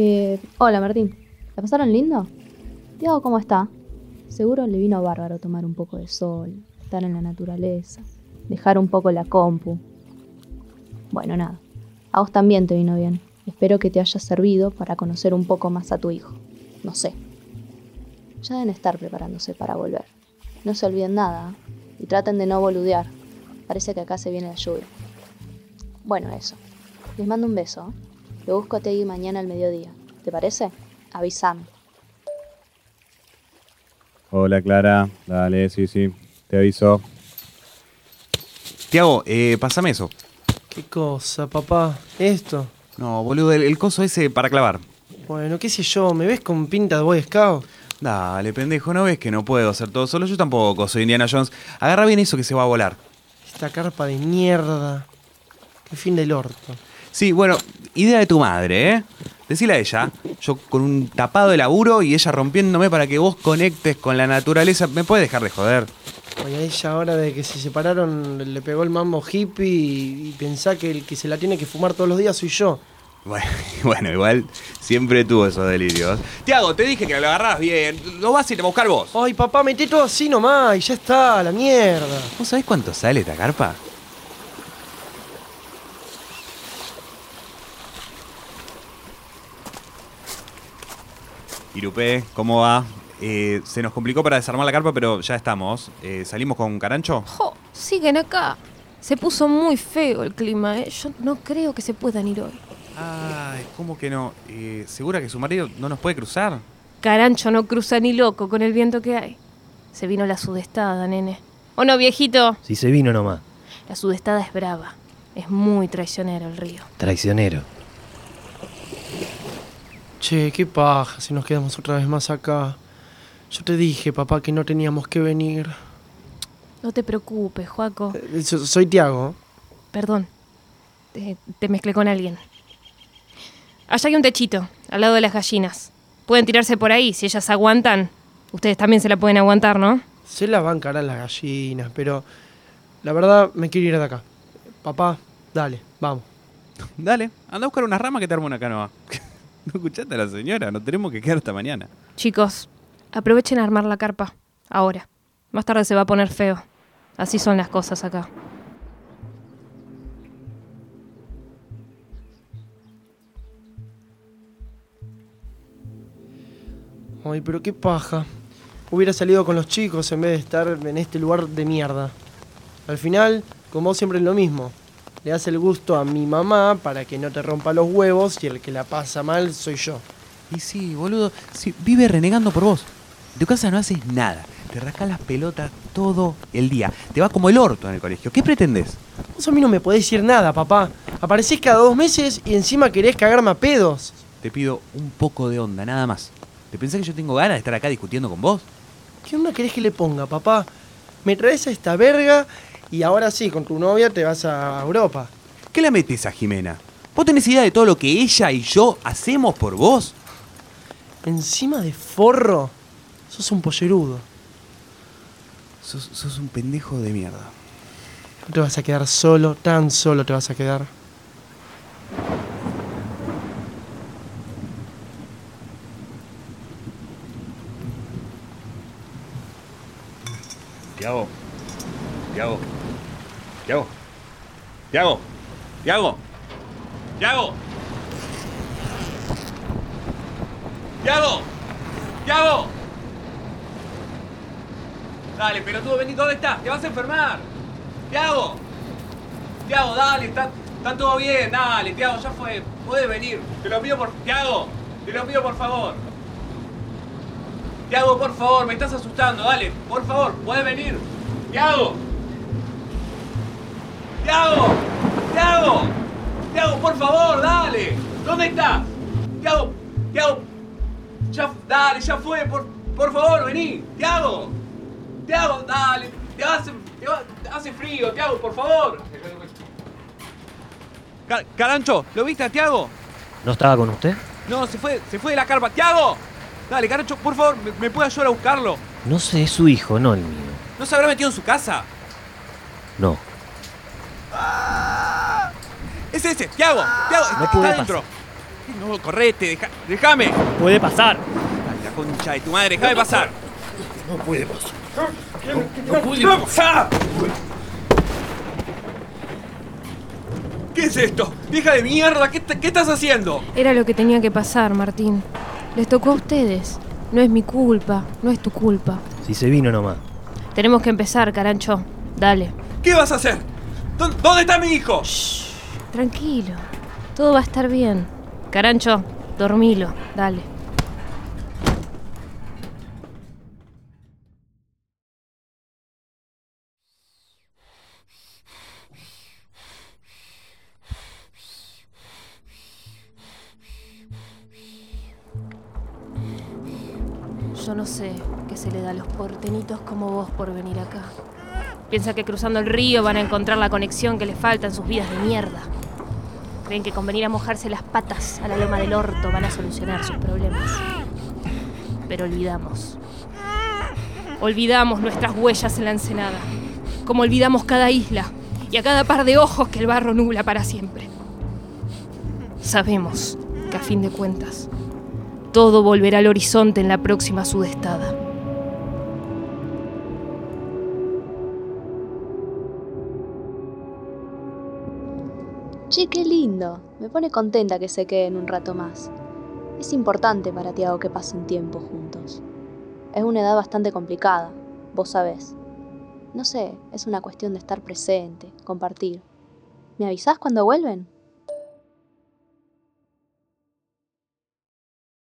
Eh, hola Martín, ¿la pasaron lindo? Tiago, ¿cómo está? Seguro le vino bárbaro tomar un poco de sol, estar en la naturaleza, dejar un poco la compu. Bueno, nada, a vos también te vino bien. Espero que te haya servido para conocer un poco más a tu hijo. No sé. Ya deben estar preparándose para volver. No se olviden nada ¿eh? y traten de no boludear. Parece que acá se viene la lluvia. Bueno, eso. Les mando un beso. ¿eh? Lo busco a Tegui mañana al mediodía. ¿Te parece? Avísame. Hola Clara, dale, sí, sí, te aviso. Tiago, eh, pásame eso. ¿Qué cosa, papá? ¿Esto? No, boludo, el, el coso ese para clavar. Bueno, qué sé yo, ¿me ves con pinta de Boy Scout? Dale, pendejo, ¿no ves que no puedo hacer todo solo? Yo tampoco, soy Indiana Jones. Agarra bien eso que se va a volar. Esta carpa de mierda. Qué fin del orto. Sí, bueno, idea de tu madre, ¿eh? Decile a ella, yo con un tapado de laburo y ella rompiéndome para que vos conectes con la naturaleza. ¿Me puede dejar de joder? Oye, a ella ahora de que se separaron le pegó el mambo hippie y, y pensá que el que se la tiene que fumar todos los días soy yo. Bueno, bueno, igual siempre tuvo esos delirios. Tiago, te dije que lo agarrás bien. Lo vas a ir a buscar vos. Ay, papá, metí todo así nomás y ya está, la mierda. ¿Vos sabés cuánto sale esta carpa? Irupé, ¿cómo va? Eh, se nos complicó para desarmar la carpa, pero ya estamos. Eh, ¿Salimos con Carancho? Jo, siguen acá. Se puso muy feo el clima, ¿eh? Yo no creo que se puedan ir hoy. Ay, ¿cómo que no? Eh, ¿Segura que su marido no nos puede cruzar? Carancho no cruza ni loco con el viento que hay. Se vino la sudestada, nene. ¿O no, viejito? Si se vino nomás. La sudestada es brava. Es muy traicionero el río. Traicionero. Che, qué paja si nos quedamos otra vez más acá. Yo te dije, papá, que no teníamos que venir. No te preocupes, Joaco. Eh, so- soy Tiago. Perdón. Te, te mezclé con alguien. Allá hay un techito, al lado de las gallinas. Pueden tirarse por ahí, si ellas aguantan. Ustedes también se la pueden aguantar, ¿no? Se la van a encarar las gallinas, pero la verdad me quiero ir de acá. Papá, dale, vamos. Dale, anda a buscar una rama que te arma una canoa. ¿No escuchaste a la señora? Nos tenemos que quedar hasta mañana. Chicos, aprovechen a armar la carpa. Ahora. Más tarde se va a poner feo. Así son las cosas acá. Ay, pero qué paja. Hubiera salido con los chicos en vez de estar en este lugar de mierda. Al final, como siempre es lo mismo. Le das el gusto a mi mamá para que no te rompa los huevos y el que la pasa mal soy yo. Y sí, boludo, sí, vive renegando por vos. En tu casa no haces nada. Te rascas las pelotas todo el día. Te vas como el orto en el colegio. ¿Qué pretendés? Vos a mí no me podés decir nada, papá. Aparecés cada dos meses y encima querés cagarme a pedos. Te pido un poco de onda, nada más. ¿Te pensás que yo tengo ganas de estar acá discutiendo con vos? ¿Qué onda querés que le ponga, papá? Me traes a esta verga y ahora sí, con tu novia te vas a Europa. ¿Qué la metes a Jimena? ¿Vos tenés idea de todo lo que ella y yo hacemos por vos? Encima de forro, sos un pollerudo. Sos, sos un pendejo de mierda. No te vas a quedar solo, tan solo te vas a quedar. Tiago. Tiago. Tiago. Tiago. Tiago. Tiago. Tiago. Tiago. Dale, pelotudo, vení, ¿dónde estás? Te vas a enfermar. Tiago. Tiago, dale, está, está todo bien, dale, Tiago, ya fue. Puedes venir. Te lo pido por. Tiago, te lo pido por favor. Tiago, por favor, me estás asustando, dale, por favor, puedes venir. Tiago. Tiago. Tiago. Tiago, por favor, dale. ¿Dónde estás? Tiago. Tiago. Ya, dale, ya fue, por, por favor, vení. Tiago. Tiago, dale. Te hace, te hace frío, Tiago, por favor. Car- Carancho, ¿lo viste a Tiago? ¿No estaba con usted? No, se fue, se fue de la carpa. ¡Tiago! Dale, Carancho, por favor, ¿me, me puede ayudar a buscarlo? No sé, es su hijo, no el mío. ¿No se habrá metido en su casa? No. Es ese, Tiago, Tiago, No está puede adentro. No, correte, deja, déjame. Puede pasar. Ay, la concha de tu madre, déjame pasar. No puede pasar. No puede pasar. ¿Qué es esto? ¡Vieja de mierda! ¿Qué, te- qué estás haciendo? Era lo que tenía que pasar, Martín. Les tocó a ustedes. No es mi culpa, no es tu culpa. Si se vino nomás. Tenemos que empezar, Carancho. Dale. ¿Qué vas a hacer? ¿Dó- ¿Dónde está mi hijo? Tranquilo. Todo va a estar bien. Carancho, dormilo. Dale. Yo no sé qué se le da a los portenitos como vos por venir acá. Piensa que cruzando el río van a encontrar la conexión que les falta en sus vidas de mierda. Creen que con venir a mojarse las patas a la loma del orto van a solucionar sus problemas. Pero olvidamos. Olvidamos nuestras huellas en la ensenada. Como olvidamos cada isla y a cada par de ojos que el barro nubla para siempre. Sabemos que a fin de cuentas, todo volverá al horizonte en la próxima sudestada. Qué lindo. Me pone contenta que se queden un rato más. Es importante para Tiago que pasen tiempo juntos. Es una edad bastante complicada, vos sabés. No sé, es una cuestión de estar presente, compartir. ¿Me avisás cuando vuelven?